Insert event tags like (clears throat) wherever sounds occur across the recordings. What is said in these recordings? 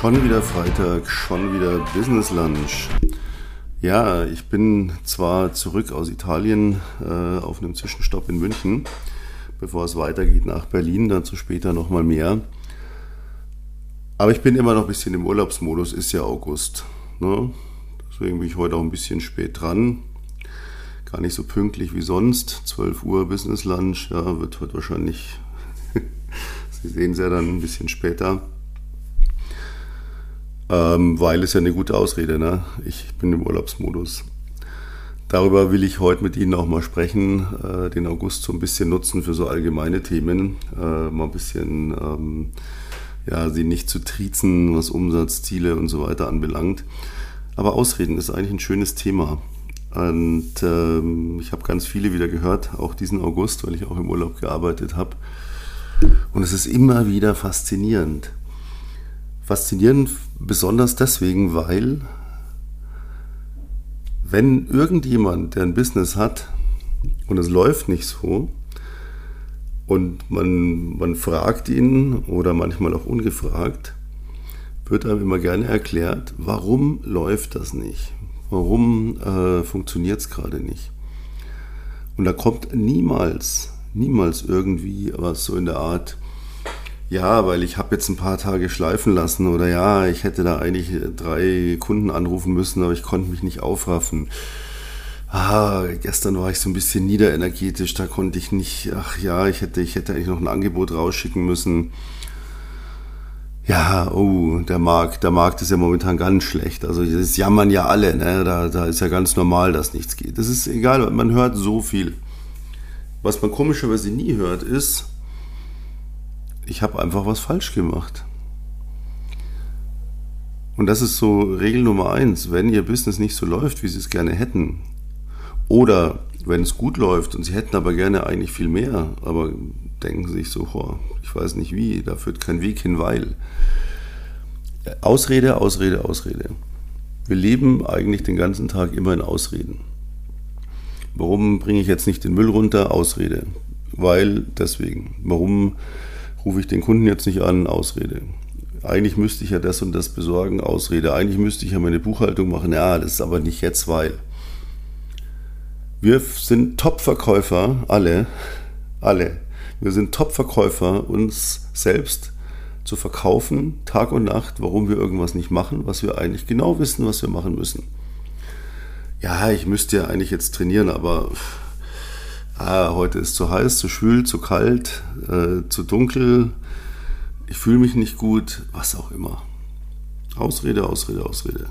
Schon wieder Freitag, schon wieder Business Lunch. Ja, ich bin zwar zurück aus Italien äh, auf einem Zwischenstopp in München, bevor es weitergeht nach Berlin, dazu später nochmal mehr. Aber ich bin immer noch ein bisschen im Urlaubsmodus, ist ja August. Ne? Deswegen bin ich heute auch ein bisschen spät dran. Gar nicht so pünktlich wie sonst. 12 Uhr Business Lunch, ja, wird heute wahrscheinlich, (laughs) Sie sehen es ja dann ein bisschen später. Ähm, weil es ja eine gute Ausrede, ne? Ich bin im Urlaubsmodus. Darüber will ich heute mit Ihnen auch mal sprechen, äh, den August so ein bisschen nutzen für so allgemeine Themen, äh, mal ein bisschen, ähm, ja, sie nicht zu triezen, was Umsatzziele und so weiter anbelangt. Aber Ausreden ist eigentlich ein schönes Thema. Und ähm, ich habe ganz viele wieder gehört, auch diesen August, weil ich auch im Urlaub gearbeitet habe. Und es ist immer wieder faszinierend. Faszinierend besonders deswegen, weil wenn irgendjemand, der ein Business hat und es läuft nicht so und man, man fragt ihn oder manchmal auch ungefragt, wird einem immer gerne erklärt, warum läuft das nicht? Warum äh, funktioniert es gerade nicht? Und da kommt niemals, niemals irgendwie was so in der Art, ja, weil ich habe jetzt ein paar Tage schleifen lassen oder ja, ich hätte da eigentlich drei Kunden anrufen müssen, aber ich konnte mich nicht aufraffen. Ah, gestern war ich so ein bisschen niederenergetisch, da konnte ich nicht, ach ja, ich hätte, ich hätte eigentlich noch ein Angebot rausschicken müssen. Ja, oh, der Markt, der Markt ist ja momentan ganz schlecht. Also das jammern ja alle, ne? Da, da ist ja ganz normal, dass nichts geht. Das ist egal, man hört so viel. Was man komischerweise nie hört, ist, ich habe einfach was falsch gemacht. Und das ist so Regel Nummer eins. Wenn Ihr Business nicht so läuft, wie Sie es gerne hätten, oder wenn es gut läuft und Sie hätten aber gerne eigentlich viel mehr, aber denken Sie sich so, oh, ich weiß nicht wie, da führt kein Weg hin, weil. Ausrede, Ausrede, Ausrede. Wir leben eigentlich den ganzen Tag immer in Ausreden. Warum bringe ich jetzt nicht den Müll runter? Ausrede. Weil deswegen. Warum rufe ich den Kunden jetzt nicht an, Ausrede. Eigentlich müsste ich ja das und das besorgen, Ausrede. Eigentlich müsste ich ja meine Buchhaltung machen, ja, das ist aber nicht jetzt, weil. Wir sind Top-Verkäufer, alle, alle. Wir sind Top-Verkäufer, uns selbst zu verkaufen, Tag und Nacht, warum wir irgendwas nicht machen, was wir eigentlich genau wissen, was wir machen müssen. Ja, ich müsste ja eigentlich jetzt trainieren, aber ah, heute ist zu heiß, zu schwül, zu kalt, äh, zu dunkel, ich fühle mich nicht gut, was auch immer. Ausrede, Ausrede, Ausrede.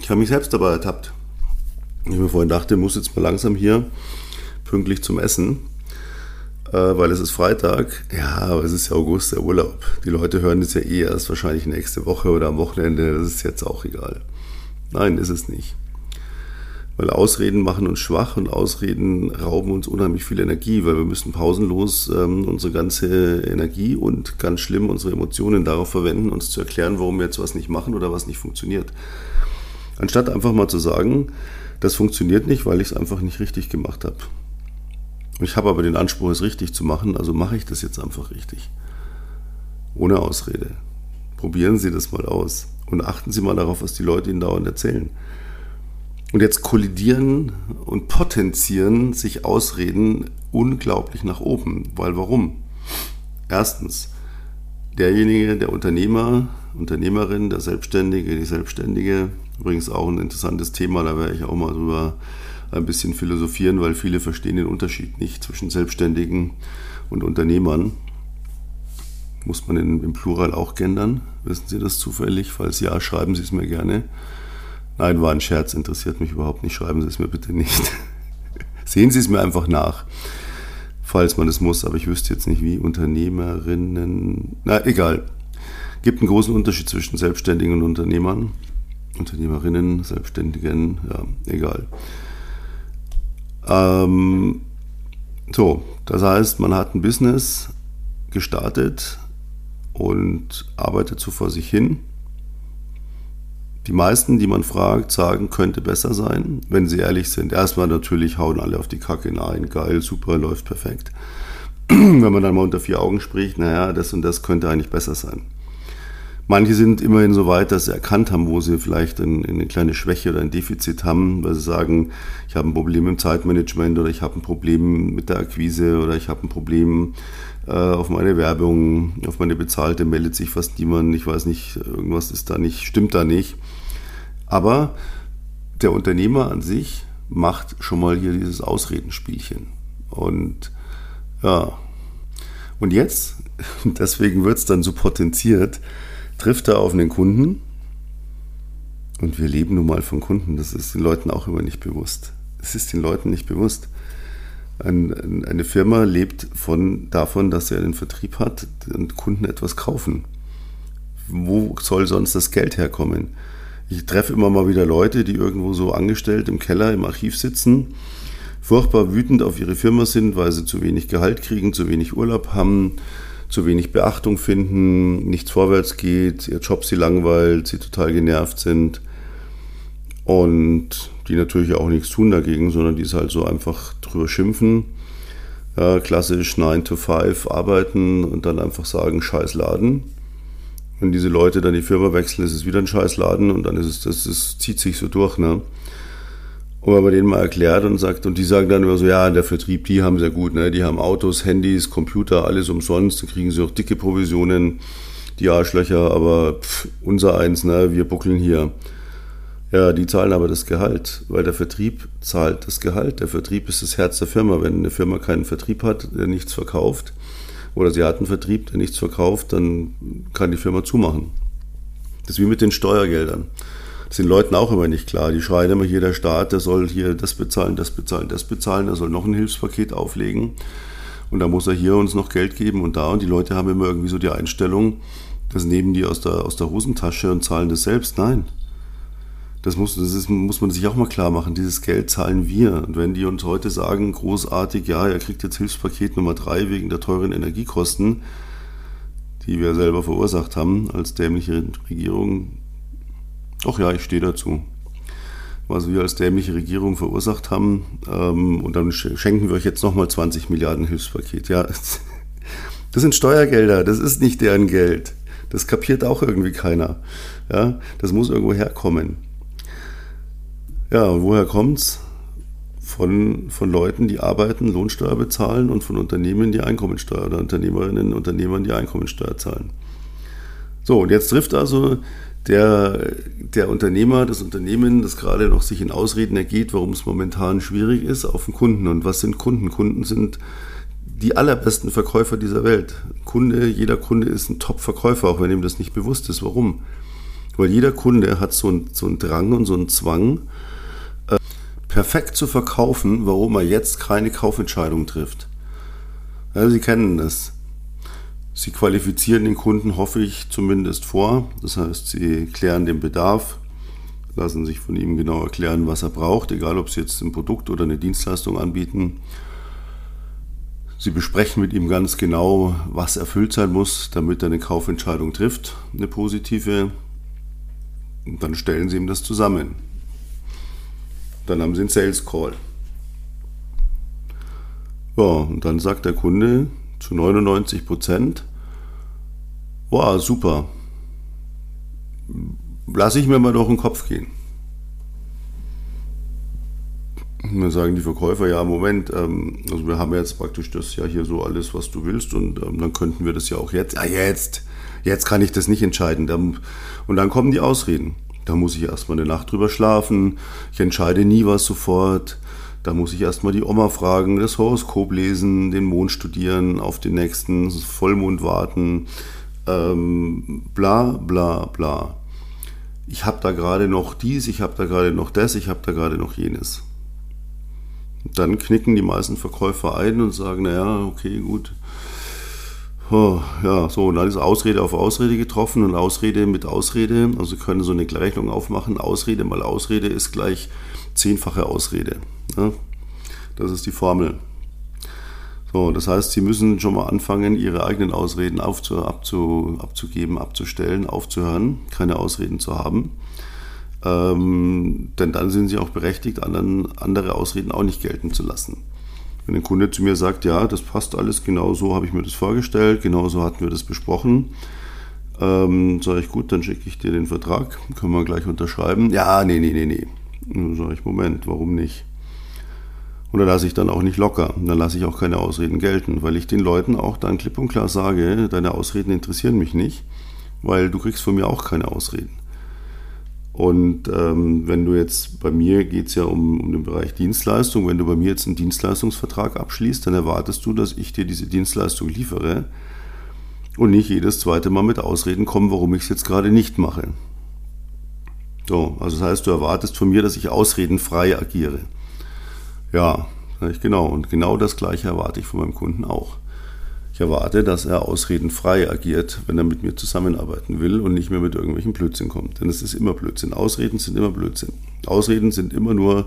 Ich habe mich selbst dabei ertappt. Ich mir vorhin dachte, muss jetzt mal langsam hier pünktlich zum Essen, äh, weil es ist Freitag. Ja, aber es ist ja August, der Urlaub. Die Leute hören das ja eh erst wahrscheinlich nächste Woche oder am Wochenende. Das ist jetzt auch egal. Nein, ist es nicht. Weil Ausreden machen uns schwach und Ausreden rauben uns unheimlich viel Energie, weil wir müssen pausenlos ähm, unsere ganze Energie und ganz schlimm unsere Emotionen darauf verwenden, uns zu erklären, warum wir jetzt was nicht machen oder was nicht funktioniert. Anstatt einfach mal zu sagen, das funktioniert nicht, weil ich es einfach nicht richtig gemacht habe. Ich habe aber den Anspruch, es richtig zu machen, also mache ich das jetzt einfach richtig. Ohne Ausrede. Probieren Sie das mal aus. Und achten Sie mal darauf, was die Leute Ihnen dauernd erzählen. Und jetzt kollidieren und potenzieren sich Ausreden unglaublich nach oben. Weil warum? Erstens, derjenige, der Unternehmer, Unternehmerin, der Selbstständige, die Selbstständige, übrigens auch ein interessantes Thema, da werde ich auch mal drüber ein bisschen philosophieren, weil viele verstehen den Unterschied nicht zwischen Selbstständigen und Unternehmern. Muss man in, im Plural auch gendern? Wissen Sie das zufällig? Falls ja, schreiben Sie es mir gerne. Nein, war ein Scherz, interessiert mich überhaupt nicht. Schreiben Sie es mir bitte nicht. (laughs) Sehen Sie es mir einfach nach, falls man es muss, aber ich wüsste jetzt nicht wie. Unternehmerinnen, na egal. Gibt einen großen Unterschied zwischen Selbstständigen und Unternehmern. Unternehmerinnen, Selbstständigen, ja, egal. Ähm, so, das heißt, man hat ein Business gestartet, und arbeitet so vor sich hin. Die meisten, die man fragt, sagen, könnte besser sein, wenn sie ehrlich sind. Erstmal natürlich hauen alle auf die Kacke. Nein, geil, super, läuft perfekt. (clears throat) wenn man dann mal unter vier Augen spricht, naja, das und das könnte eigentlich besser sein. Manche sind immerhin so weit, dass sie erkannt haben, wo sie vielleicht eine kleine Schwäche oder ein Defizit haben, weil sie sagen, ich habe ein Problem im Zeitmanagement oder ich habe ein Problem mit der Akquise oder ich habe ein Problem auf meine Werbung, auf meine bezahlte meldet sich fast niemand, ich weiß nicht, irgendwas ist da nicht, stimmt da nicht. Aber der Unternehmer an sich macht schon mal hier dieses Ausredenspielchen. Und ja, und jetzt, (laughs) deswegen wird es dann so potenziert, trifft er auf einen Kunden. Und wir leben nun mal von Kunden, das ist den Leuten auch immer nicht bewusst. Es ist den Leuten nicht bewusst. Ein, eine Firma lebt von, davon, dass sie einen Vertrieb hat und Kunden etwas kaufen. Wo soll sonst das Geld herkommen? Ich treffe immer mal wieder Leute, die irgendwo so angestellt im Keller, im Archiv sitzen, furchtbar wütend auf ihre Firma sind, weil sie zu wenig Gehalt kriegen, zu wenig Urlaub haben, zu wenig Beachtung finden, nichts vorwärts geht, ihr Job sie langweilt, sie total genervt sind und die natürlich auch nichts tun dagegen, sondern die es halt so einfach drüber schimpfen. Ja, klassisch 9 to 5 arbeiten und dann einfach sagen, scheiß Laden. Wenn diese Leute dann die Firma wechseln, ist es wieder ein Scheißladen und dann ist es, das, das zieht sich so durch. Ne? Und wenn man denen mal erklärt und sagt, und die sagen dann immer so, ja, der Vertrieb, die haben sehr gut, ne? die haben Autos, Handys, Computer, alles umsonst, da kriegen sie auch dicke Provisionen, die Arschlöcher, aber pff, unser eins, ne? wir buckeln hier. Ja, die zahlen aber das Gehalt, weil der Vertrieb zahlt das Gehalt. Der Vertrieb ist das Herz der Firma. Wenn eine Firma keinen Vertrieb hat, der nichts verkauft, oder sie hat einen Vertrieb, der nichts verkauft, dann kann die Firma zumachen. Das ist wie mit den Steuergeldern. Das sind Leuten auch immer nicht klar. Die schreien immer hier, der Staat, der soll hier das bezahlen, das bezahlen, das bezahlen, er soll noch ein Hilfspaket auflegen. Und da muss er hier uns noch Geld geben und da. Und die Leute haben immer irgendwie so die Einstellung, das nehmen die aus der, aus der Hosentasche und zahlen das selbst. Nein, das muss, das ist, muss man sich auch mal klar machen. Dieses Geld zahlen wir. Und wenn die uns heute sagen, großartig, ja, er kriegt jetzt Hilfspaket Nummer drei wegen der teuren Energiekosten, die wir selber verursacht haben als dämliche Regierung. Ach ja, ich stehe dazu. Was wir als dämliche Regierung verursacht haben. Ähm, und dann schenken wir euch jetzt nochmal 20 Milliarden Hilfspaket. Ja, (laughs) das sind Steuergelder, das ist nicht deren Geld. Das kapiert auch irgendwie keiner. Ja, das muss irgendwo herkommen. Ja, und woher kommt's? Von, von Leuten, die arbeiten, Lohnsteuer bezahlen und von Unternehmen, die Einkommensteuer oder Unternehmerinnen und Unternehmern, die Einkommensteuer zahlen. So, und jetzt trifft also der, der Unternehmer, das Unternehmen, das gerade noch sich in Ausreden ergeht, warum es momentan schwierig ist, auf den Kunden. Und was sind Kunden? Kunden sind die allerbesten Verkäufer dieser Welt. Kunde, jeder Kunde ist ein Top-Verkäufer, auch wenn ihm das nicht bewusst ist. Warum? Weil jeder Kunde hat so einen, so einen Drang und so einen Zwang, perfekt zu verkaufen, warum er jetzt keine Kaufentscheidung trifft. Ja, Sie kennen das. Sie qualifizieren den Kunden, hoffe ich, zumindest vor. Das heißt, Sie klären den Bedarf, lassen sich von ihm genau erklären, was er braucht, egal ob Sie jetzt ein Produkt oder eine Dienstleistung anbieten. Sie besprechen mit ihm ganz genau, was erfüllt sein muss, damit er eine Kaufentscheidung trifft, eine positive. Und dann stellen Sie ihm das zusammen. Dann haben sie einen Sales Call. Ja, und dann sagt der Kunde zu 99 Prozent, wow, super, lasse ich mir mal durch den Kopf gehen. Und dann sagen die Verkäufer, ja, Moment, ähm, also wir haben jetzt praktisch das ja hier so alles, was du willst und ähm, dann könnten wir das ja auch jetzt. Ja, jetzt, jetzt kann ich das nicht entscheiden. Und dann kommen die Ausreden. Da muss ich erstmal eine Nacht drüber schlafen. Ich entscheide nie was sofort. Da muss ich erstmal die Oma fragen, das Horoskop lesen, den Mond studieren, auf den nächsten Vollmond warten. Ähm, bla bla bla. Ich habe da gerade noch dies, ich habe da gerade noch das, ich habe da gerade noch jenes. Dann knicken die meisten Verkäufer ein und sagen, naja, okay, gut, Ja, so, und dann ist Ausrede auf Ausrede getroffen und Ausrede mit Ausrede. Also können so eine Gleichung aufmachen. Ausrede mal Ausrede ist gleich zehnfache Ausrede. Ja? Das ist die Formel. So, das heißt, Sie müssen schon mal anfangen, Ihre eigenen Ausreden aufzu, abzu, abzugeben, abzustellen, aufzuhören, keine Ausreden zu haben. Ähm, denn dann sind Sie auch berechtigt, anderen, andere Ausreden auch nicht gelten zu lassen. Wenn ein Kunde zu mir sagt, ja, das passt alles, genau so habe ich mir das vorgestellt, genau so hatten wir das besprochen, ähm, sage ich, gut, dann schicke ich dir den Vertrag, können wir gleich unterschreiben. Ja, nee, nee, nee, nee. Dann sage ich, Moment, warum nicht? Und da lasse ich dann auch nicht locker. Dann lasse ich auch keine Ausreden gelten, weil ich den Leuten auch dann klipp und klar sage, deine Ausreden interessieren mich nicht, weil du kriegst von mir auch keine Ausreden. Und ähm, wenn du jetzt, bei mir geht es ja um, um den Bereich Dienstleistung, wenn du bei mir jetzt einen Dienstleistungsvertrag abschließt, dann erwartest du, dass ich dir diese Dienstleistung liefere und nicht jedes zweite Mal mit Ausreden komme, warum ich es jetzt gerade nicht mache. So, also das heißt, du erwartest von mir, dass ich ausredenfrei agiere. Ja, sage ich genau. Und genau das Gleiche erwarte ich von meinem Kunden auch. Erwarte, dass er ausredenfrei agiert, wenn er mit mir zusammenarbeiten will und nicht mehr mit irgendwelchen Blödsinn kommt. Denn es ist immer Blödsinn. Ausreden sind immer Blödsinn. Ausreden sind immer nur,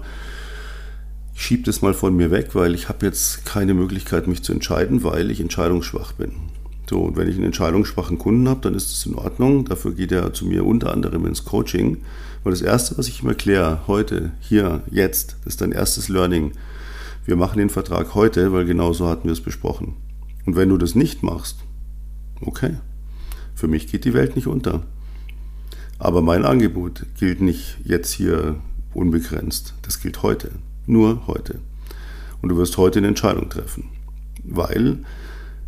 ich schiebe das mal von mir weg, weil ich habe jetzt keine Möglichkeit, mich zu entscheiden, weil ich entscheidungsschwach bin. So, und wenn ich einen entscheidungsschwachen Kunden habe, dann ist das in Ordnung. Dafür geht er zu mir unter anderem ins Coaching. Weil das Erste, was ich ihm erkläre, heute, hier, jetzt, ist dein erstes Learning. Wir machen den Vertrag heute, weil genau so hatten wir es besprochen. Und wenn du das nicht machst, okay, für mich geht die Welt nicht unter. Aber mein Angebot gilt nicht jetzt hier unbegrenzt. Das gilt heute. Nur heute. Und du wirst heute eine Entscheidung treffen. Weil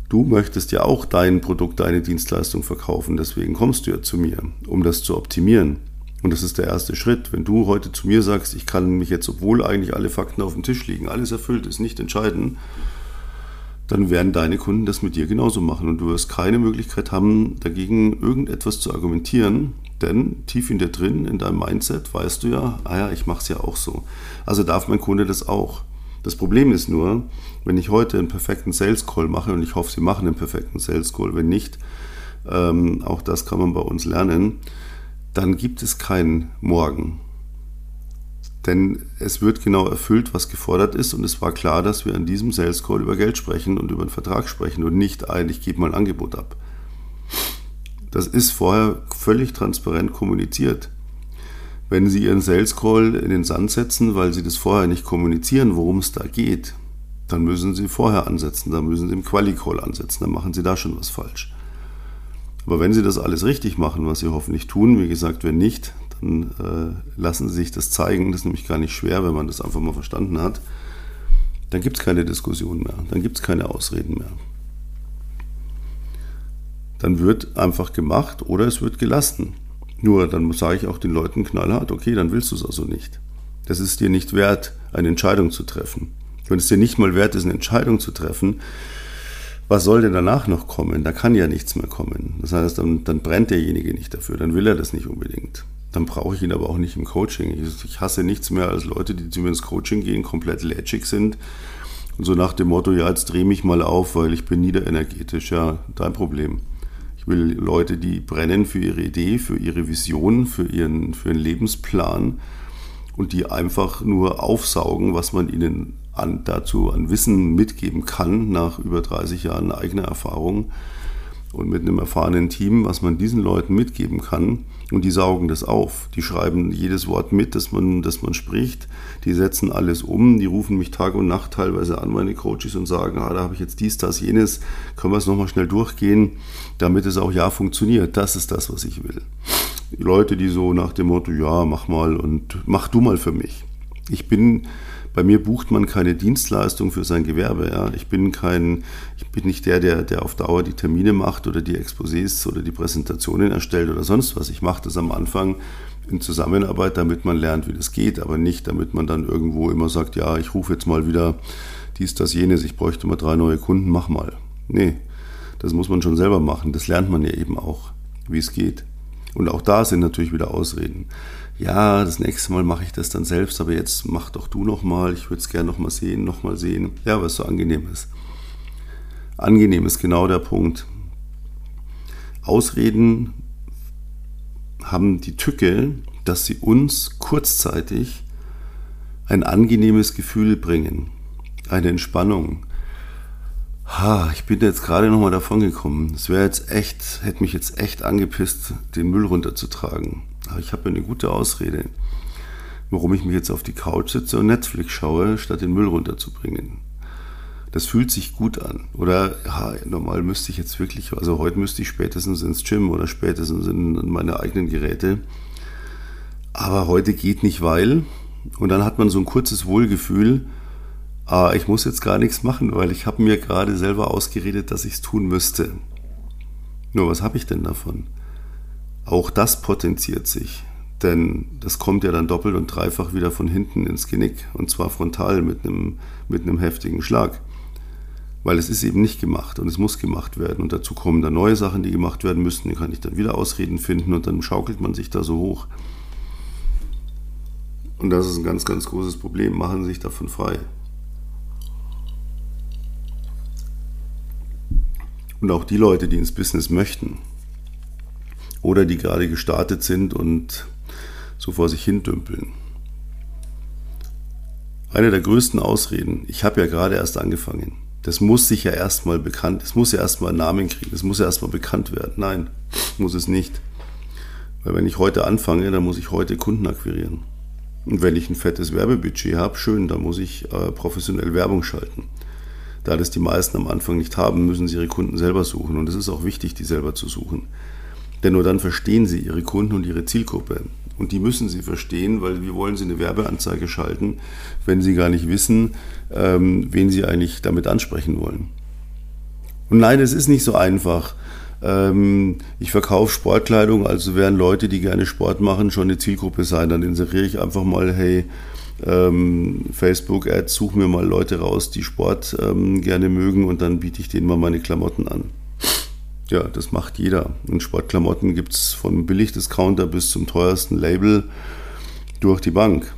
Du möchtest ja auch dein Produkt, deine Dienstleistung verkaufen, deswegen kommst du ja zu mir, um das zu optimieren. Und das ist der erste Schritt. Wenn du heute zu mir sagst, ich kann mich jetzt, obwohl eigentlich alle Fakten auf dem Tisch liegen, alles erfüllt ist, nicht entscheiden, dann werden deine Kunden das mit dir genauso machen. Und du wirst keine Möglichkeit haben, dagegen irgendetwas zu argumentieren, denn tief in dir drin, in deinem Mindset, weißt du ja, ah ja, ich mache es ja auch so. Also darf mein Kunde das auch. Das Problem ist nur, wenn ich heute einen perfekten Sales Call mache, und ich hoffe, Sie machen einen perfekten Sales Call, wenn nicht, ähm, auch das kann man bei uns lernen, dann gibt es kein Morgen. Denn es wird genau erfüllt, was gefordert ist. Und es war klar, dass wir an diesem Sales Call über Geld sprechen und über einen Vertrag sprechen und nicht ein, ich gebe mal ein Angebot ab. Das ist vorher völlig transparent kommuniziert. Wenn Sie Ihren Sales Call in den Sand setzen, weil Sie das vorher nicht kommunizieren, worum es da geht, dann müssen Sie vorher ansetzen, dann müssen Sie im Quali-Call ansetzen, dann machen Sie da schon was falsch. Aber wenn Sie das alles richtig machen, was Sie hoffentlich tun, wie gesagt, wenn nicht, dann äh, lassen Sie sich das zeigen. Das ist nämlich gar nicht schwer, wenn man das einfach mal verstanden hat. Dann gibt es keine Diskussion mehr, dann gibt es keine Ausreden mehr. Dann wird einfach gemacht oder es wird gelassen. Nur dann sage ich auch den Leuten knallhart, okay, dann willst du es also nicht. Das ist dir nicht wert, eine Entscheidung zu treffen. Wenn es dir nicht mal wert ist, eine Entscheidung zu treffen, was soll denn danach noch kommen? Da kann ja nichts mehr kommen. Das heißt, dann, dann brennt derjenige nicht dafür, dann will er das nicht unbedingt. Dann brauche ich ihn aber auch nicht im Coaching. Ich, ich hasse nichts mehr als Leute, die zu mir ins Coaching gehen, komplett lätschig sind und so nach dem Motto, ja, jetzt dreh mich mal auf, weil ich bin niederenergetisch. Ja, dein Problem will Leute, die brennen für ihre Idee, für ihre Vision, für ihren, für ihren Lebensplan und die einfach nur aufsaugen, was man ihnen an, dazu an Wissen mitgeben kann, nach über 30 Jahren eigener Erfahrung und mit einem erfahrenen Team, was man diesen Leuten mitgeben kann. Und die saugen das auf. Die schreiben jedes Wort mit, das man, das man spricht. Die setzen alles um. Die rufen mich Tag und Nacht teilweise an, meine Coaches, und sagen, ah, da habe ich jetzt dies, das, jenes. Können wir es nochmal schnell durchgehen, damit es auch ja funktioniert. Das ist das, was ich will. Die Leute, die so nach dem Motto, ja, mach mal und mach du mal für mich. Ich bin bei mir bucht man keine Dienstleistung für sein Gewerbe. Ja. Ich bin kein, ich bin nicht der, der, der auf Dauer die Termine macht oder die Exposés oder die Präsentationen erstellt oder sonst was. Ich mache das am Anfang in Zusammenarbeit, damit man lernt, wie das geht, aber nicht, damit man dann irgendwo immer sagt, ja, ich rufe jetzt mal wieder dies, das, jenes, ich bräuchte mal drei neue Kunden, mach mal. Nee, das muss man schon selber machen. Das lernt man ja eben auch, wie es geht. Und auch da sind natürlich wieder Ausreden ja, das nächste Mal mache ich das dann selbst, aber jetzt mach doch du nochmal, ich würde es gerne nochmal sehen, nochmal sehen. Ja, was so angenehm ist. Angenehm ist genau der Punkt. Ausreden haben die Tücke, dass sie uns kurzzeitig ein angenehmes Gefühl bringen, eine Entspannung. Ha, ich bin jetzt gerade nochmal davon gekommen. Es wäre jetzt echt, hätte mich jetzt echt angepisst, den Müll runterzutragen. Aber ich habe eine gute Ausrede, warum ich mich jetzt auf die Couch sitze und Netflix schaue, statt den Müll runterzubringen. Das fühlt sich gut an. Oder ja, normal müsste ich jetzt wirklich, also heute müsste ich spätestens ins Gym oder spätestens in meine eigenen Geräte. Aber heute geht nicht, weil. Und dann hat man so ein kurzes Wohlgefühl, ah, ich muss jetzt gar nichts machen, weil ich habe mir gerade selber ausgeredet, dass ich es tun müsste. Nur was habe ich denn davon? Auch das potenziert sich. Denn das kommt ja dann doppelt und dreifach wieder von hinten ins Genick. Und zwar frontal mit einem, mit einem heftigen Schlag. Weil es ist eben nicht gemacht und es muss gemacht werden. Und dazu kommen dann neue Sachen, die gemacht werden müssen. Die kann ich dann wieder Ausreden finden und dann schaukelt man sich da so hoch. Und das ist ein ganz, ganz großes Problem. Machen Sie sich davon frei. Und auch die Leute, die ins Business möchten oder die gerade gestartet sind und so vor sich hin dümpeln. Eine der größten Ausreden, ich habe ja gerade erst angefangen. Das muss sich ja erstmal bekannt, es muss ja erstmal einen Namen kriegen, es muss ja erstmal bekannt werden. Nein, muss es nicht. Weil wenn ich heute anfange, dann muss ich heute Kunden akquirieren. Und wenn ich ein fettes Werbebudget habe, schön, dann muss ich äh, professionell Werbung schalten. Da das die meisten am Anfang nicht haben, müssen sie ihre Kunden selber suchen. Und es ist auch wichtig, die selber zu suchen. Denn nur dann verstehen sie ihre Kunden und ihre Zielgruppe. Und die müssen sie verstehen, weil wie wollen sie eine Werbeanzeige schalten, wenn sie gar nicht wissen, ähm, wen sie eigentlich damit ansprechen wollen. Und nein, es ist nicht so einfach. Ähm, ich verkaufe Sportkleidung, also werden Leute, die gerne Sport machen, schon eine Zielgruppe sein. Dann inseriere ich einfach mal, hey, ähm, Facebook-Ads, such mir mal Leute raus, die Sport ähm, gerne mögen und dann biete ich denen mal meine Klamotten an. Ja, das macht jeder. In Sportklamotten gibt es vom Billigdiscounter bis zum teuersten Label durch die Bank.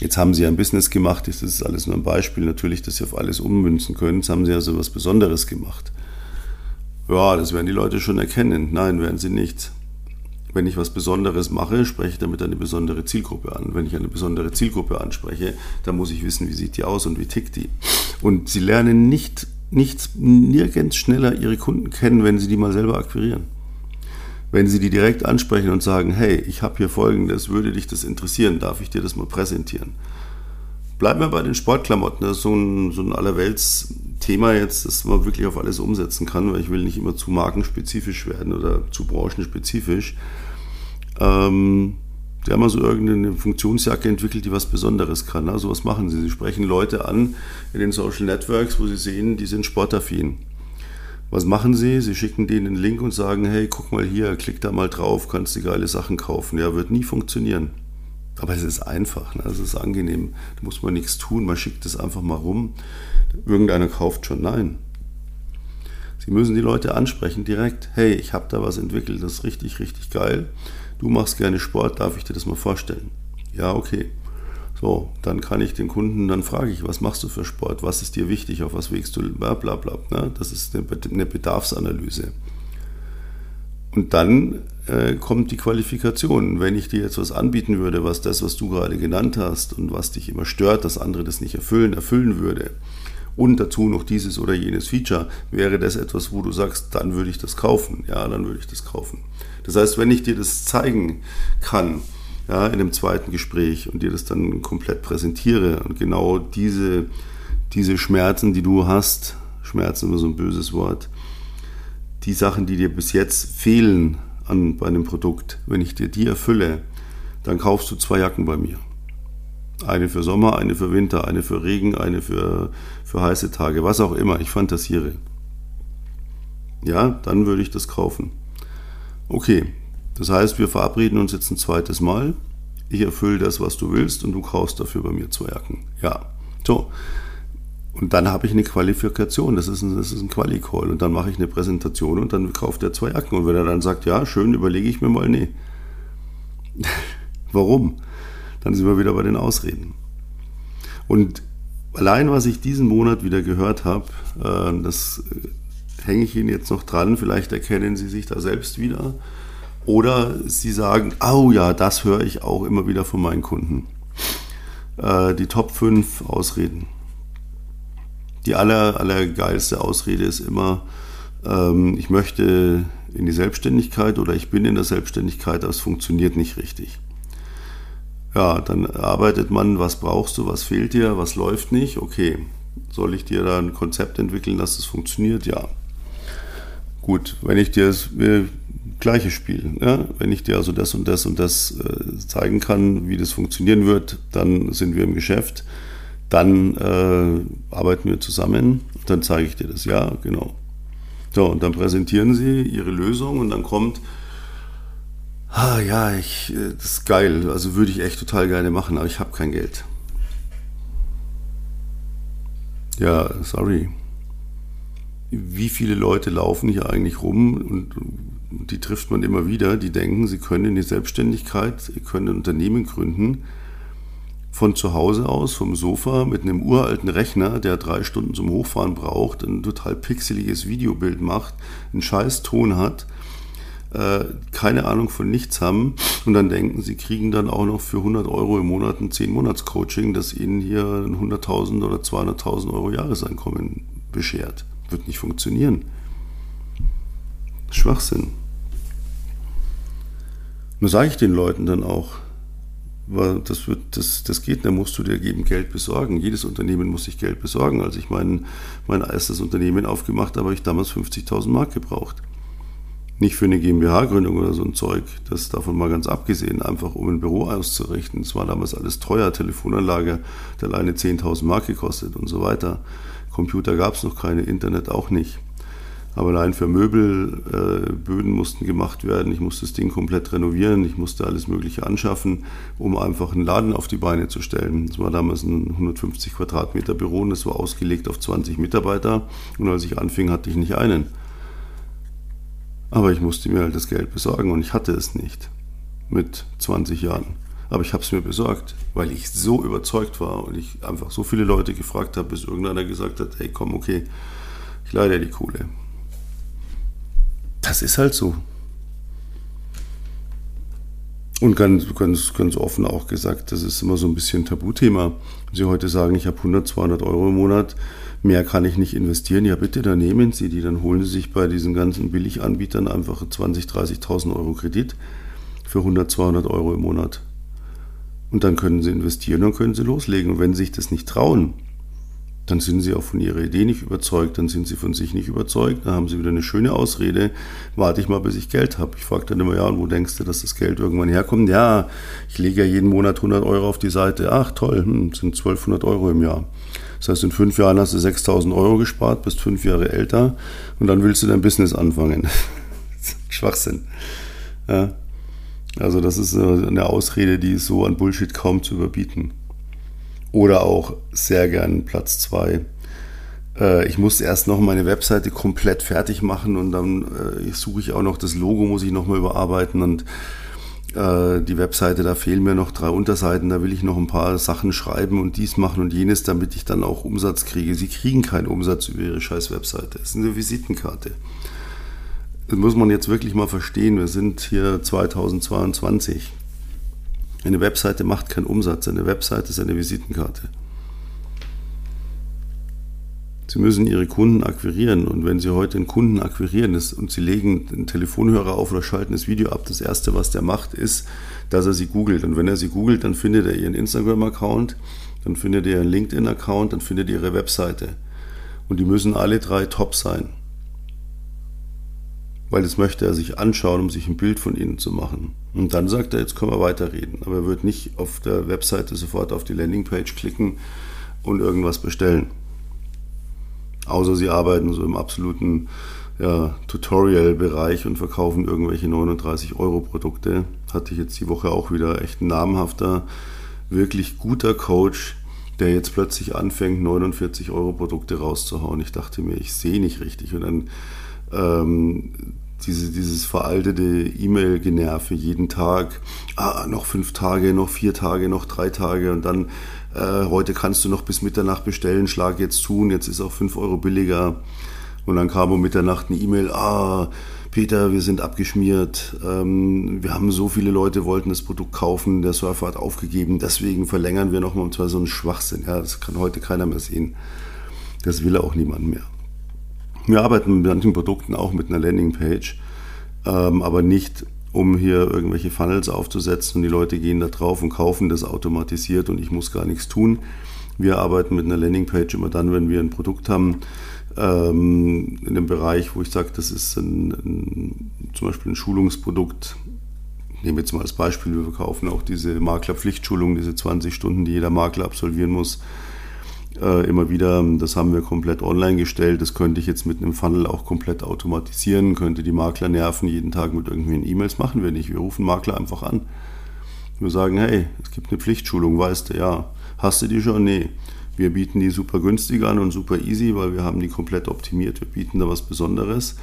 Jetzt haben sie ein Business gemacht, das ist alles nur ein Beispiel, natürlich, dass sie auf alles ummünzen können. Jetzt haben sie also was Besonderes gemacht. Ja, das werden die Leute schon erkennen. Nein, werden sie nicht. Wenn ich was Besonderes mache, spreche ich damit eine besondere Zielgruppe an. Wenn ich eine besondere Zielgruppe anspreche, dann muss ich wissen, wie sieht die aus und wie tickt die. Und sie lernen nicht nichts, nirgends schneller ihre Kunden kennen, wenn sie die mal selber akquirieren. Wenn sie die direkt ansprechen und sagen, hey, ich habe hier folgendes, würde dich das interessieren, darf ich dir das mal präsentieren? Bleiben wir bei den Sportklamotten, das ist so ein, so ein Allerwelts-Thema jetzt, das man wirklich auf alles umsetzen kann, weil ich will nicht immer zu markenspezifisch werden oder zu branchenspezifisch. Ähm, Sie haben also irgendeine Funktionsjacke entwickelt, die was Besonderes kann. Also was machen Sie? Sie sprechen Leute an in den Social Networks, wo Sie sehen, die sind sportaffin. Was machen Sie? Sie schicken denen einen Link und sagen, hey, guck mal hier, klick da mal drauf, kannst du geile Sachen kaufen. Ja, wird nie funktionieren. Aber es ist einfach, ne? es ist angenehm. Da muss man nichts tun, man schickt es einfach mal rum. Irgendeiner kauft schon. Nein. Sie müssen die Leute ansprechen direkt. Hey, ich habe da was entwickelt, das ist richtig, richtig geil du machst gerne Sport, darf ich dir das mal vorstellen? Ja, okay. So, dann kann ich den Kunden, dann frage ich, was machst du für Sport? Was ist dir wichtig? Auf was wägst du? Bla, bla, bla. Ne? Das ist eine Bedarfsanalyse. Und dann äh, kommt die Qualifikation. Wenn ich dir jetzt was anbieten würde, was das, was du gerade genannt hast und was dich immer stört, dass andere das nicht erfüllen, erfüllen würde, und dazu noch dieses oder jenes Feature, wäre das etwas, wo du sagst, dann würde ich das kaufen. Ja, dann würde ich das kaufen. Das heißt, wenn ich dir das zeigen kann, ja, in einem zweiten Gespräch und dir das dann komplett präsentiere und genau diese, diese Schmerzen, die du hast, Schmerzen immer so ein böses Wort, die Sachen, die dir bis jetzt fehlen an, bei einem Produkt, wenn ich dir die erfülle, dann kaufst du zwei Jacken bei mir. Eine für Sommer, eine für Winter, eine für Regen, eine für, für heiße Tage, was auch immer, ich fantasiere. Ja, dann würde ich das kaufen. Okay, das heißt, wir verabreden uns jetzt ein zweites Mal. Ich erfülle das, was du willst und du kaufst dafür bei mir zwei Jacken. Ja, so. Und dann habe ich eine Qualifikation, das ist ein, ein Quali-Call. Und dann mache ich eine Präsentation und dann kauft er zwei Jacken. Und wenn er dann sagt, ja, schön, überlege ich mir mal, nee. (laughs) Warum? dann sind wir wieder bei den Ausreden. Und allein, was ich diesen Monat wieder gehört habe, äh, das äh, hänge ich Ihnen jetzt noch dran, vielleicht erkennen Sie sich da selbst wieder. Oder Sie sagen, oh ja, das höre ich auch immer wieder von meinen Kunden. Äh, die Top 5 Ausreden. Die aller, allergeilste Ausrede ist immer, ähm, ich möchte in die Selbstständigkeit oder ich bin in der Selbstständigkeit, aber es funktioniert nicht richtig. Ja, dann arbeitet man, was brauchst du, was fehlt dir, was läuft nicht, okay. Soll ich dir da ein Konzept entwickeln, dass es funktioniert? Ja. Gut, wenn ich dir das äh, gleiche Spiel, ja? wenn ich dir also das und das und das äh, zeigen kann, wie das funktionieren wird, dann sind wir im Geschäft, dann äh, arbeiten wir zusammen, dann zeige ich dir das, ja, genau. So, und dann präsentieren sie ihre Lösung und dann kommt, ah ja, ich, äh, das ist geil, also würde ich echt total gerne machen, aber ich habe kein Geld. Ja, sorry. Wie viele Leute laufen hier eigentlich rum und die trifft man immer wieder, die denken, sie können in die Selbstständigkeit, sie können ein Unternehmen gründen, von zu Hause aus, vom Sofa, mit einem uralten Rechner, der drei Stunden zum Hochfahren braucht, ein total pixeliges Videobild macht, einen scheiß Ton hat, äh, keine Ahnung von nichts haben und dann denken, sie kriegen dann auch noch für 100 Euro im Monat ein 10-Monats-Coaching, das ihnen hier ein 100.000 oder 200.000 Euro Jahreseinkommen beschert. Wird nicht funktionieren. Schwachsinn. Nur sage ich den Leuten dann auch, weil das, wird, das, das geht, dann musst du dir eben Geld besorgen. Jedes Unternehmen muss sich Geld besorgen. Als ich mein, mein erstes Unternehmen aufgemacht habe, habe ich damals 50.000 Mark gebraucht. Nicht für eine GmbH-Gründung oder so ein Zeug, das davon mal ganz abgesehen, einfach um ein Büro auszurichten. Es war damals alles teuer, Telefonanlage hat alleine 10.000 Mark gekostet und so weiter. Computer gab es noch keine, Internet auch nicht. Aber allein für Möbel, äh, Böden mussten gemacht werden. Ich musste das Ding komplett renovieren. Ich musste alles Mögliche anschaffen, um einfach einen Laden auf die Beine zu stellen. Das war damals ein 150 Quadratmeter Büro und das war ausgelegt auf 20 Mitarbeiter. Und als ich anfing, hatte ich nicht einen. Aber ich musste mir halt das Geld besorgen und ich hatte es nicht mit 20 Jahren. Aber ich habe es mir besorgt, weil ich so überzeugt war und ich einfach so viele Leute gefragt habe, bis irgendeiner gesagt hat, hey komm, okay, ich leide dir die Kohle. Das ist halt so. Und ganz, ganz, ganz offen auch gesagt, das ist immer so ein bisschen Tabuthema. Wenn Sie heute sagen, ich habe 100, 200 Euro im Monat, mehr kann ich nicht investieren. Ja, bitte, dann nehmen Sie die. Dann holen Sie sich bei diesen ganzen Billiganbietern einfach 20.000, 30.000 Euro Kredit für 100, 200 Euro im Monat. Und dann können Sie investieren und können Sie loslegen. Und wenn Sie sich das nicht trauen, dann sind sie auch von ihrer Idee nicht überzeugt, dann sind sie von sich nicht überzeugt, dann haben sie wieder eine schöne Ausrede, warte ich mal, bis ich Geld habe. Ich frage dann immer, ja, und wo denkst du, dass das Geld irgendwann herkommt? Ja, ich lege ja jeden Monat 100 Euro auf die Seite. Ach toll, hm, sind 1200 Euro im Jahr. Das heißt, in fünf Jahren hast du 6000 Euro gespart, bist fünf Jahre älter und dann willst du dein Business anfangen. (laughs) Schwachsinn. Ja. Also das ist eine Ausrede, die ist so an Bullshit kaum zu überbieten. Oder auch sehr gern Platz 2. Äh, ich muss erst noch meine Webseite komplett fertig machen und dann äh, suche ich auch noch das Logo, muss ich nochmal überarbeiten und äh, die Webseite, da fehlen mir noch drei Unterseiten, da will ich noch ein paar Sachen schreiben und dies machen und jenes, damit ich dann auch Umsatz kriege. Sie kriegen keinen Umsatz über Ihre scheiß Webseite. Es ist eine Visitenkarte. Das muss man jetzt wirklich mal verstehen. Wir sind hier 2022. Eine Webseite macht keinen Umsatz, eine Webseite ist eine Visitenkarte. Sie müssen Ihre Kunden akquirieren und wenn Sie heute einen Kunden akquirieren und Sie legen den Telefonhörer auf oder schalten das Video ab, das Erste, was der macht, ist, dass er Sie googelt. Und wenn er Sie googelt, dann findet er Ihren Instagram-Account, dann findet er Ihren LinkedIn-Account, dann findet er Ihre Webseite. Und die müssen alle drei top sein weil das möchte er sich anschauen, um sich ein Bild von ihnen zu machen. Und dann sagt er, jetzt können wir weiterreden. Aber er wird nicht auf der Webseite sofort auf die Landingpage klicken und irgendwas bestellen. Außer sie arbeiten so im absoluten ja, Tutorial-Bereich und verkaufen irgendwelche 39-Euro-Produkte. Hatte ich jetzt die Woche auch wieder echt ein namhafter, wirklich guter Coach, der jetzt plötzlich anfängt, 49 Euro Produkte rauszuhauen. Ich dachte mir, ich sehe nicht richtig. Und dann ähm, diese, dieses veraltete E-Mail-Generve jeden Tag, ah, noch fünf Tage, noch vier Tage, noch drei Tage und dann äh, heute kannst du noch bis Mitternacht bestellen, schlag jetzt zu und jetzt ist auch fünf Euro billiger. Und dann kam um Mitternacht eine E-Mail, ah, Peter, wir sind abgeschmiert, ähm, wir haben so viele Leute wollten das Produkt kaufen, der Surfer hat aufgegeben, deswegen verlängern wir nochmal, und zwar so ein Schwachsinn, ja, das kann heute keiner mehr sehen. Das will auch niemand mehr. Wir arbeiten mit manchen Produkten auch mit einer Landingpage, ähm, aber nicht, um hier irgendwelche Funnels aufzusetzen und die Leute gehen da drauf und kaufen das automatisiert und ich muss gar nichts tun, Wir arbeiten mit einer Landingpage immer dann, wenn wir ein Produkt haben, ähm, in dem Bereich, wo ich sage, das ist ein, ein, zum Beispiel ein Schulungsprodukt. Ich nehme jetzt mal als Beispiel, wir verkaufen auch diese Maklerpflichtschulung, diese 20 Stunden, die jeder Makler absolvieren muss äh, immer wieder, das haben wir komplett online gestellt. Das könnte ich jetzt mit einem Funnel auch komplett automatisieren, könnte die Makler nerven, jeden Tag mit irgendwelchen E-Mails. Machen wir nicht. Wir rufen Makler einfach an. Wir sagen, hey, es gibt eine Pflichtschulung, weißt du, ja. Hast du die schon? Nee. Wir bieten die super günstig an und super easy, weil wir haben die komplett optimiert. Wir bieten da was Besonderes.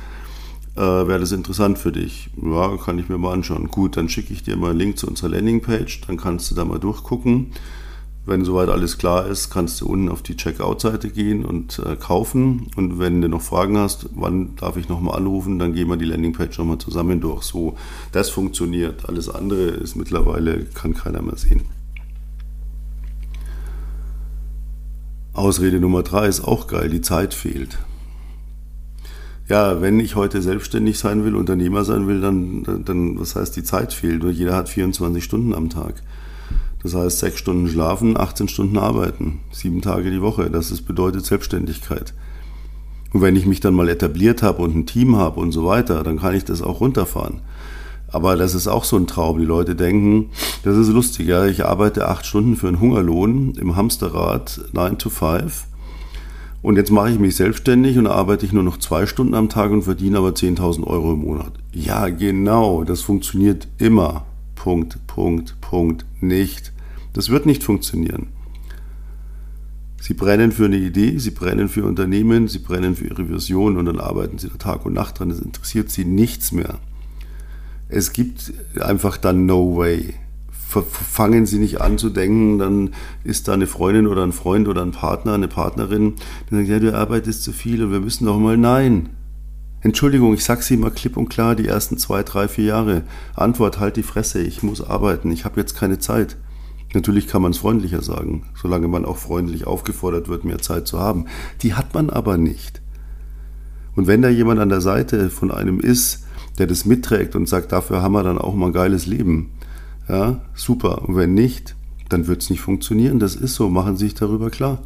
Äh, Wäre das interessant für dich? Ja, kann ich mir mal anschauen. Gut, dann schicke ich dir mal einen Link zu unserer Landingpage, dann kannst du da mal durchgucken. Wenn soweit alles klar ist, kannst du unten auf die Checkout-Seite gehen und äh, kaufen. Und wenn du noch Fragen hast, wann darf ich nochmal anrufen, dann gehen wir die Landingpage nochmal zusammen durch. So, das funktioniert. Alles andere ist mittlerweile, kann keiner mehr sehen. Ausrede Nummer drei ist auch geil, die Zeit fehlt. Ja, wenn ich heute selbstständig sein will, Unternehmer sein will, dann, dann was heißt die Zeit fehlt? Jeder hat 24 Stunden am Tag. Das heißt, sechs Stunden schlafen, 18 Stunden arbeiten, sieben Tage die Woche. Das ist, bedeutet Selbstständigkeit. Und wenn ich mich dann mal etabliert habe und ein Team habe und so weiter, dann kann ich das auch runterfahren. Aber das ist auch so ein Traum. Die Leute denken, das ist lustig, ja, ich arbeite acht Stunden für einen Hungerlohn im Hamsterrad, 9 to 5. Und jetzt mache ich mich selbstständig und arbeite ich nur noch zwei Stunden am Tag und verdiene aber 10.000 Euro im Monat. Ja, genau, das funktioniert immer. Punkt, Punkt, Punkt, nicht. Das wird nicht funktionieren. Sie brennen für eine Idee, sie brennen für Unternehmen, sie brennen für ihre Vision und dann arbeiten sie da Tag und Nacht dran. Es interessiert sie nichts mehr. Es gibt einfach dann no way. Fangen Sie nicht an zu denken, dann ist da eine Freundin oder ein Freund oder ein Partner, eine Partnerin, die sagt, ja, du arbeitest zu viel und wir müssen doch mal, nein. Entschuldigung, ich sag's Ihnen mal klipp und klar, die ersten zwei, drei, vier Jahre. Antwort, halt die Fresse, ich muss arbeiten, ich habe jetzt keine Zeit. Natürlich kann man es freundlicher sagen, solange man auch freundlich aufgefordert wird, mehr Zeit zu haben. Die hat man aber nicht. Und wenn da jemand an der Seite von einem ist, der das mitträgt und sagt, dafür haben wir dann auch mal ein geiles Leben, ja, super. Und wenn nicht, dann wird es nicht funktionieren. Das ist so, machen Sie sich darüber klar.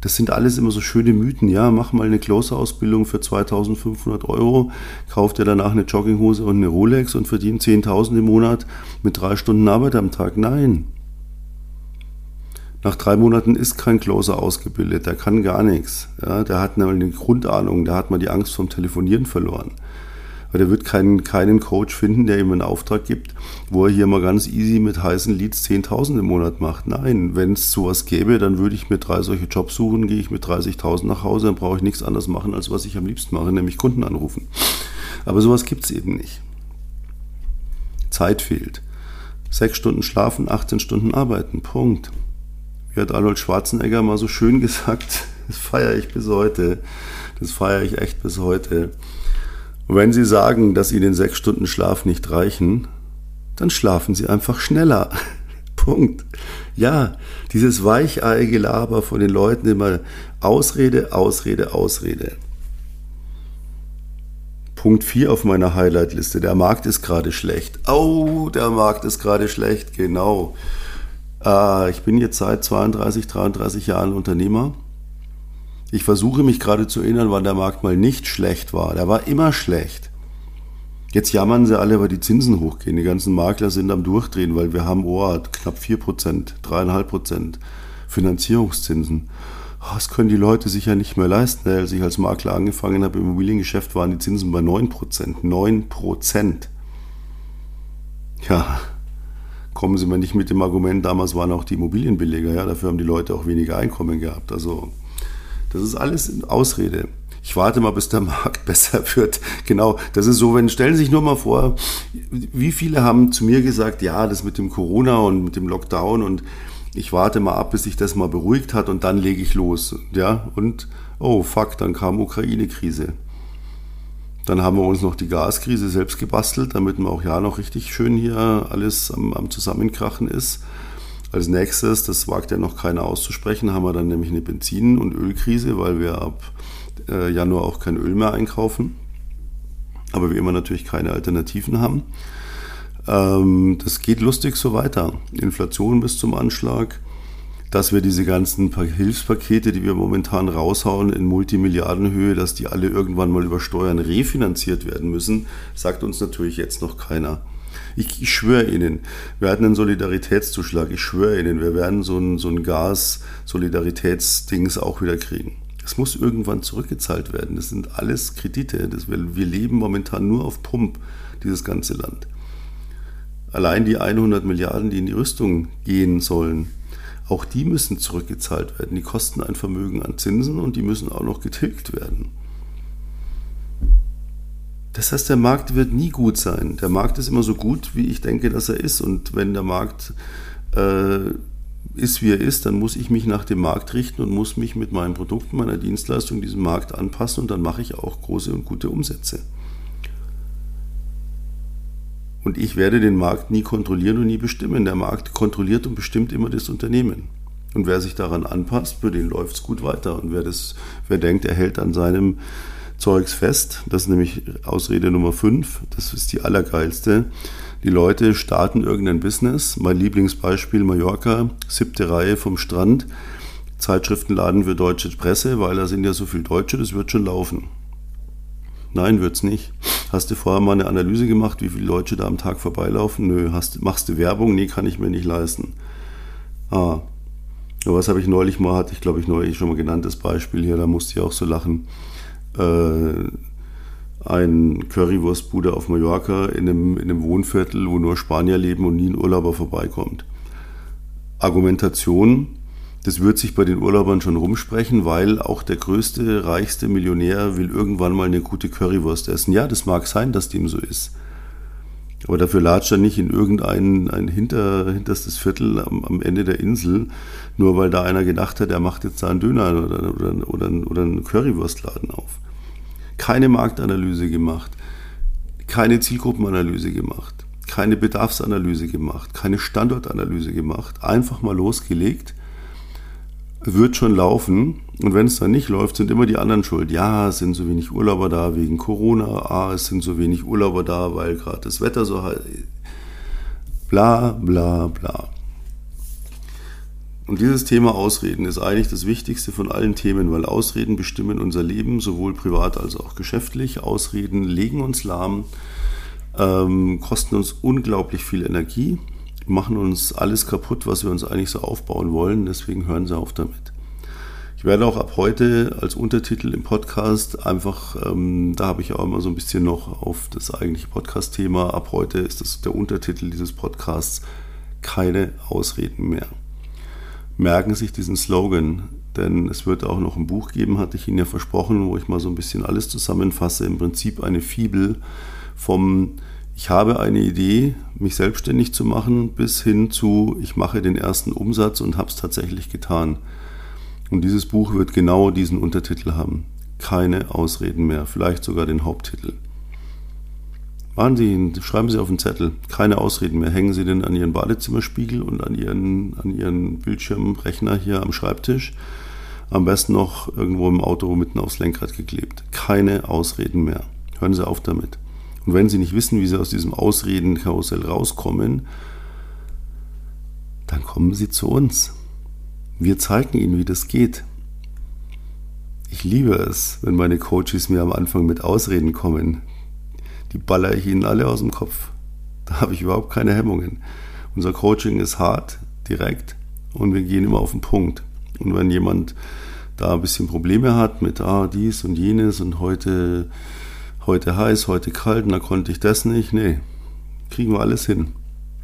Das sind alles immer so schöne Mythen. Ja, mach mal eine Closer-Ausbildung für 2500 Euro, kauf dir danach eine Jogginghose und eine Rolex und verdien 10.000 im Monat mit drei Stunden Arbeit am Tag. Nein. Nach drei Monaten ist kein Closer ausgebildet, der kann gar nichts. Ja, der hat eine Grundahnung, der hat mal die Angst vom Telefonieren verloren. Weil er wird keinen, keinen Coach finden, der ihm einen Auftrag gibt, wo er hier mal ganz easy mit heißen Leads 10.000 im Monat macht. Nein, wenn es sowas gäbe, dann würde ich mir drei solche Jobs suchen, gehe ich mit 30.000 nach Hause, dann brauche ich nichts anderes machen, als was ich am liebsten mache, nämlich Kunden anrufen. Aber sowas gibt es eben nicht. Zeit fehlt. Sechs Stunden schlafen, 18 Stunden arbeiten. Punkt. Wie hat Arnold Schwarzenegger mal so schön (laughs) gesagt, das feiere ich bis heute. Das feiere ich echt bis heute. Und wenn Sie sagen, dass Ihnen sechs Stunden Schlaf nicht reichen, dann schlafen Sie einfach schneller. (laughs) Punkt. Ja, dieses weicheige Gelaber von den Leuten immer Ausrede, Ausrede, Ausrede. Punkt 4 auf meiner Highlight-Liste. Der Markt ist gerade schlecht. Oh, der Markt ist gerade schlecht, genau. Äh, ich bin jetzt seit 32, 33 Jahren Unternehmer ich versuche mich gerade zu erinnern, wann der Markt mal nicht schlecht war. Der war immer schlecht. Jetzt jammern sie alle, weil die Zinsen hochgehen. Die ganzen Makler sind am Durchdrehen, weil wir haben oh, knapp 4%, 3,5% Finanzierungszinsen. Oh, das können die Leute sich ja nicht mehr leisten. Als ich als Makler angefangen habe im Immobiliengeschäft, waren die Zinsen bei 9%. 9%. Ja, kommen Sie mal nicht mit dem Argument, damals waren auch die Immobilien billiger. Ja, dafür haben die Leute auch weniger Einkommen gehabt. Also das ist alles Ausrede. Ich warte mal, bis der (laughs) Markt besser wird. Genau, das ist so, wenn, stellen Sie sich nur mal vor, wie viele haben zu mir gesagt, ja, das mit dem Corona und mit dem Lockdown und ich warte mal ab, bis sich das mal beruhigt hat und dann lege ich los. Ja, und oh fuck, dann kam Ukraine-Krise. Dann haben wir uns noch die Gaskrise selbst gebastelt, damit man auch ja noch richtig schön hier alles am, am Zusammenkrachen ist. Als nächstes, das wagt ja noch keiner auszusprechen, haben wir dann nämlich eine Benzin- und Ölkrise, weil wir ab äh, Januar auch kein Öl mehr einkaufen. Aber wie immer natürlich keine Alternativen haben. Ähm, das geht lustig so weiter. Inflation bis zum Anschlag. dass wir diese ganzen Hilfspakete, die wir momentan raushauen in Multimilliardenhöhe, dass die alle irgendwann mal über Steuern refinanziert werden müssen, sagt uns natürlich jetzt noch keiner. Ich, ich schwöre Ihnen, wir hatten einen Solidaritätszuschlag. Ich schwöre Ihnen, wir werden so ein, so ein Gas-Solidaritätsdings auch wieder kriegen. Es muss irgendwann zurückgezahlt werden. Das sind alles Kredite. Das, wir, wir leben momentan nur auf Pump, dieses ganze Land. Allein die 100 Milliarden, die in die Rüstung gehen sollen, auch die müssen zurückgezahlt werden. Die kosten ein Vermögen an Zinsen und die müssen auch noch getilgt werden. Das heißt, der Markt wird nie gut sein. Der Markt ist immer so gut, wie ich denke, dass er ist. Und wenn der Markt äh, ist, wie er ist, dann muss ich mich nach dem Markt richten und muss mich mit meinen Produkten, meiner Dienstleistung diesem Markt anpassen und dann mache ich auch große und gute Umsätze. Und ich werde den Markt nie kontrollieren und nie bestimmen. Der Markt kontrolliert und bestimmt immer das Unternehmen. Und wer sich daran anpasst, für den läuft es gut weiter. Und wer, das, wer denkt, er hält an seinem Zeugs fest, das ist nämlich Ausrede Nummer 5, das ist die allergeilste. Die Leute starten irgendein Business. Mein Lieblingsbeispiel Mallorca, siebte Reihe vom Strand. Zeitschriftenladen für deutsche Presse, weil da sind ja so viele Deutsche, das wird schon laufen. Nein, wird's nicht. Hast du vorher mal eine Analyse gemacht, wie viele Leute da am Tag vorbeilaufen? Nö. Hast, machst du Werbung? Nee, kann ich mir nicht leisten. Ah. Was habe ich neulich mal, hatte ich glaube ich neulich schon mal genannt, das Beispiel hier, da musste ich auch so lachen. Äh, ein Currywurstbude auf Mallorca in einem, in einem Wohnviertel, wo nur Spanier leben und nie ein Urlauber vorbeikommt. Argumentation, das wird sich bei den Urlaubern schon rumsprechen, weil auch der größte, reichste Millionär will irgendwann mal eine gute Currywurst essen. Ja, das mag sein, dass dem so ist. Aber dafür latscht er nicht in irgendein ein hinter, hinterstes Viertel am, am, Ende der Insel, nur weil da einer gedacht hat, er macht jetzt da einen Döner oder, oder, oder, oder einen Currywurstladen auf. Keine Marktanalyse gemacht, keine Zielgruppenanalyse gemacht, keine Bedarfsanalyse gemacht, keine Standortanalyse gemacht, einfach mal losgelegt wird schon laufen. Und wenn es dann nicht läuft, sind immer die anderen schuld. Ja, es sind so wenig Urlauber da wegen Corona. Ah, es sind so wenig Urlauber da, weil gerade das Wetter so heiß Bla, bla, bla. Und dieses Thema Ausreden ist eigentlich das Wichtigste von allen Themen, weil Ausreden bestimmen unser Leben, sowohl privat als auch geschäftlich. Ausreden legen uns lahm, ähm, kosten uns unglaublich viel Energie machen uns alles kaputt, was wir uns eigentlich so aufbauen wollen. Deswegen hören Sie auf damit. Ich werde auch ab heute als Untertitel im Podcast einfach, ähm, da habe ich auch immer so ein bisschen noch auf das eigentliche Podcast-Thema. Ab heute ist das der Untertitel dieses Podcasts keine Ausreden mehr. Merken Sie sich diesen Slogan, denn es wird auch noch ein Buch geben, hatte ich Ihnen ja versprochen, wo ich mal so ein bisschen alles zusammenfasse. Im Prinzip eine Fibel vom ich habe eine Idee, mich selbstständig zu machen, bis hin zu, ich mache den ersten Umsatz und habe es tatsächlich getan. Und dieses Buch wird genau diesen Untertitel haben. Keine Ausreden mehr, vielleicht sogar den Haupttitel. Machen Sie ihn, schreiben Sie auf den Zettel, keine Ausreden mehr. Hängen Sie den an Ihren Badezimmerspiegel und an Ihren, an Ihren Bildschirmrechner hier am Schreibtisch. Am besten noch irgendwo im Auto mitten aufs Lenkrad geklebt. Keine Ausreden mehr. Hören Sie auf damit. Und wenn Sie nicht wissen, wie Sie aus diesem Ausredenkarussell rauskommen, dann kommen Sie zu uns. Wir zeigen Ihnen, wie das geht. Ich liebe es, wenn meine Coaches mir am Anfang mit Ausreden kommen. Die baller ich ihnen alle aus dem Kopf. Da habe ich überhaupt keine Hemmungen. Unser Coaching ist hart, direkt und wir gehen immer auf den Punkt. Und wenn jemand da ein bisschen Probleme hat mit ah, dies und jenes und heute heute heiß, heute kalt, und da konnte ich das nicht. Nee, kriegen wir alles hin.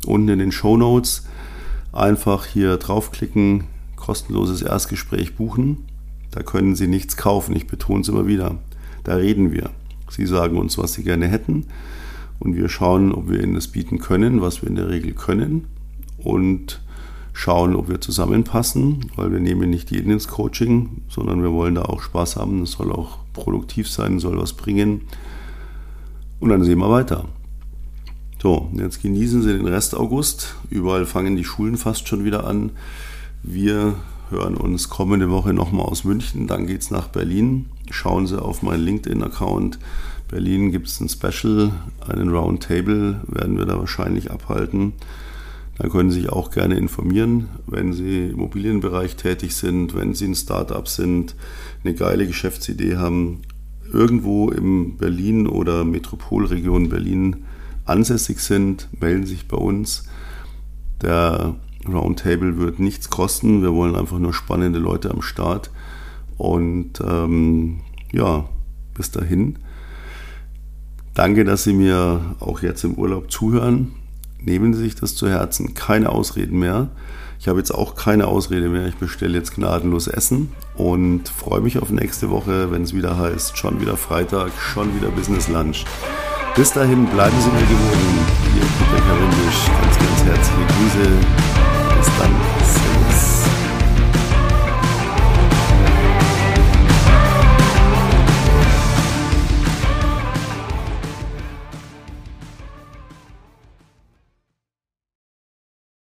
Unten in den Show Notes einfach hier draufklicken, kostenloses Erstgespräch buchen. Da können Sie nichts kaufen, ich betone es immer wieder. Da reden wir. Sie sagen uns, was Sie gerne hätten und wir schauen, ob wir Ihnen das bieten können, was wir in der Regel können und schauen, ob wir zusammenpassen, weil wir nehmen nicht jeden ins Coaching, sondern wir wollen da auch Spaß haben. Es soll auch produktiv sein, soll was bringen. Und dann sehen wir weiter. So, jetzt genießen Sie den Rest August. Überall fangen die Schulen fast schon wieder an. Wir hören uns kommende Woche nochmal aus München. Dann geht es nach Berlin. Schauen Sie auf meinen LinkedIn-Account. Berlin gibt es ein Special, einen Roundtable werden wir da wahrscheinlich abhalten. dann können Sie sich auch gerne informieren, wenn Sie im Immobilienbereich tätig sind, wenn Sie ein Startup sind, eine geile Geschäftsidee haben, irgendwo im Berlin oder Metropolregion Berlin ansässig sind, melden Sie sich bei uns. Der Roundtable wird nichts kosten. Wir wollen einfach nur spannende Leute am Start. Und ähm, ja, bis dahin. Danke, dass Sie mir auch jetzt im Urlaub zuhören. Nehmen Sie sich das zu Herzen. Keine Ausreden mehr. Ich habe jetzt auch keine Ausrede mehr. Ich bestelle jetzt gnadenlos Essen und freue mich auf nächste Woche, wenn es wieder heißt, schon wieder Freitag, schon wieder Business Lunch. Bis dahin bleiben Sie mir gewogen. Ihr Peter Cavendish. Ganz, ganz herzliche Grüße. Hasta luego.